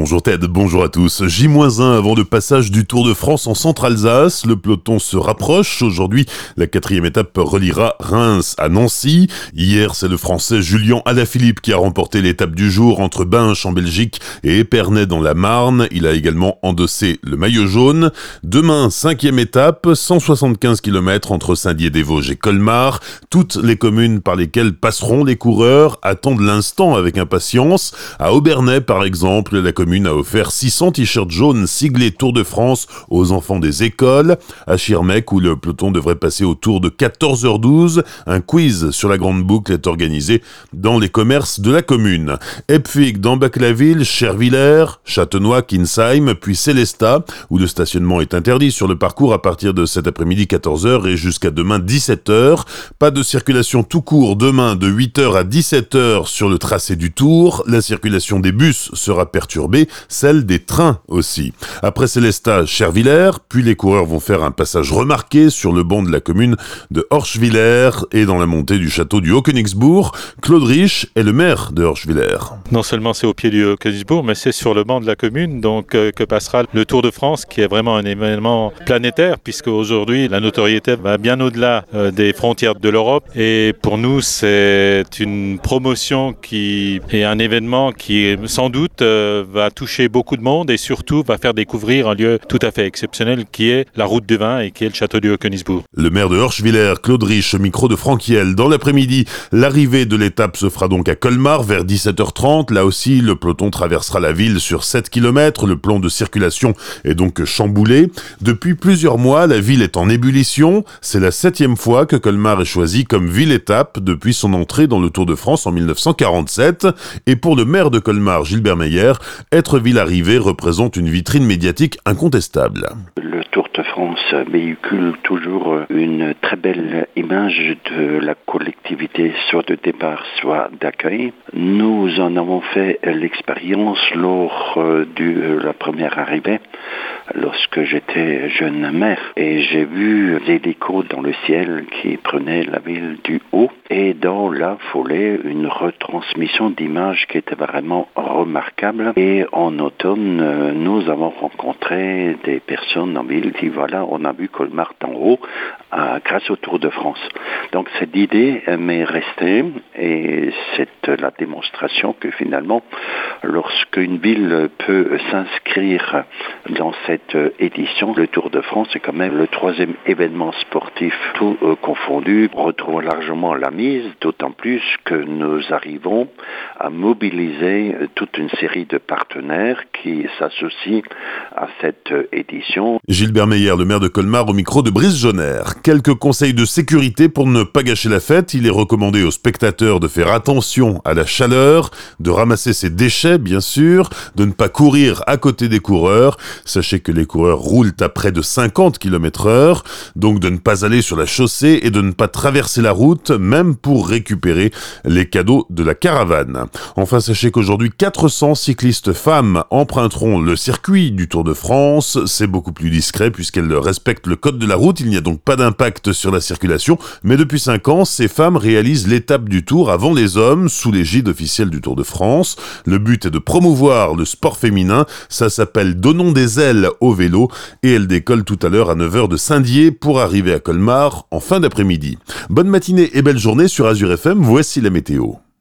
Bonjour Ted, bonjour à tous. J-1 avant le passage du Tour de France en Centre-Alsace. Le peloton se rapproche. Aujourd'hui, la quatrième étape reliera Reims à Nancy. Hier, c'est le Français Julien Alaphilippe qui a remporté l'étape du jour entre Binche en Belgique et Épernay dans la Marne. Il a également endossé le maillot jaune. Demain, cinquième étape, 175 km entre Saint-Dié-des-Vosges et Colmar. Toutes les communes par lesquelles passeront les coureurs attendent l'instant avec impatience. À Aubernais, par exemple, la commune a offert 600 t-shirts jaunes siglés Tour de France aux enfants des écoles. À Schirmeck, où le peloton devrait passer autour de 14h12, un quiz sur la grande boucle est organisé dans les commerces de la commune. Epfig dans Bac-la-Ville, Chervillers, Châtenois, Kinsheim, puis Célestat, où le stationnement est interdit sur le parcours à partir de cet après-midi 14h et jusqu'à demain 17h. Pas de circulation tout court demain de 8h à 17h sur le tracé du Tour. La circulation des bus sera perturbée celle des trains aussi. Après Célestat, Chervillers, puis les coureurs vont faire un passage remarqué sur le banc de la commune de Horschwiller et dans la montée du château du Haut-Königsbourg. Claude Rich est le maire de Horschwiller. Non seulement c'est au pied du Haut-Königsbourg, mais c'est sur le banc de la commune, donc euh, que passera le Tour de France, qui est vraiment un événement planétaire, puisque aujourd'hui la notoriété va bien au-delà euh, des frontières de l'Europe. Et pour nous, c'est une promotion qui est un événement qui, sans doute, euh, va toucher beaucoup de monde et surtout va faire découvrir un lieu tout à fait exceptionnel qui est la route du vin et qui est le château du Haut-Königsbourg. Le maire de Horschwiller, Claude Rich, micro de Franquiel. Dans l'après-midi, l'arrivée de l'étape se fera donc à Colmar vers 17h30. Là aussi, le peloton traversera la ville sur 7 km. Le plan de circulation est donc chamboulé. Depuis plusieurs mois, la ville est en ébullition. C'est la septième fois que Colmar est choisi comme ville-étape depuis son entrée dans le Tour de France en 1947. Et pour le maire de Colmar, Gilbert Meyer, être ville arrivée représente une vitrine médiatique incontestable. Le Tour de France véhicule toujours une très belle image de la collectivité, soit de départ, soit d'accueil. Nous en avons fait l'expérience lors de la première arrivée, lorsque j'étais jeune maire, et j'ai vu décos dans le ciel qui prenaient la ville du haut, et dans la foulée, une retransmission d'images qui était vraiment remarquable. Et en automne, nous avons rencontré des personnes en ville qui, voilà, on a vu Colmar en haut euh, grâce au Tour de France. Donc cette idée m'est restée et c'est la démonstration que finalement, lorsqu'une ville peut s'inscrire dans cette édition, le Tour de France est quand même le troisième événement sportif tout euh, confondu, retrouve largement la mise, d'autant plus que nous arrivons à mobiliser toute une série de partenaires qui s'associent à cette édition. Gilbert Meyer, le maire de Colmar, au micro de Brice Jonner. Quelques conseils de sécurité pour ne pas gâcher la fête. Il est recommandé aux spectateurs de faire attention à la chaleur, de ramasser ses déchets, bien sûr, de ne pas courir à côté des coureurs. Sachez que les coureurs roulent à près de 50 km heure, donc de ne pas aller sur la chaussée et de ne pas traverser la route, même pour récupérer les cadeaux de la caravane. Enfin, sachez qu'aujourd'hui, 400 cyclistes femmes emprunteront le circuit du Tour de France. C'est beaucoup plus discret puisqu'elles respectent le code de la route. Il n'y a donc pas d'impact sur la circulation. Mais depuis 5 ans, ces femmes réalisent l'étape du Tour avant les hommes sous l'égide officielle du Tour de France. Le but est de promouvoir le sport féminin. Ça s'appelle Donnons des ailes au vélo et elle décolle tout à l'heure à 9h de Saint-Dié pour arriver à Colmar en fin d'après-midi. Bonne matinée et belle journée sur Azure FM. Voici la météo.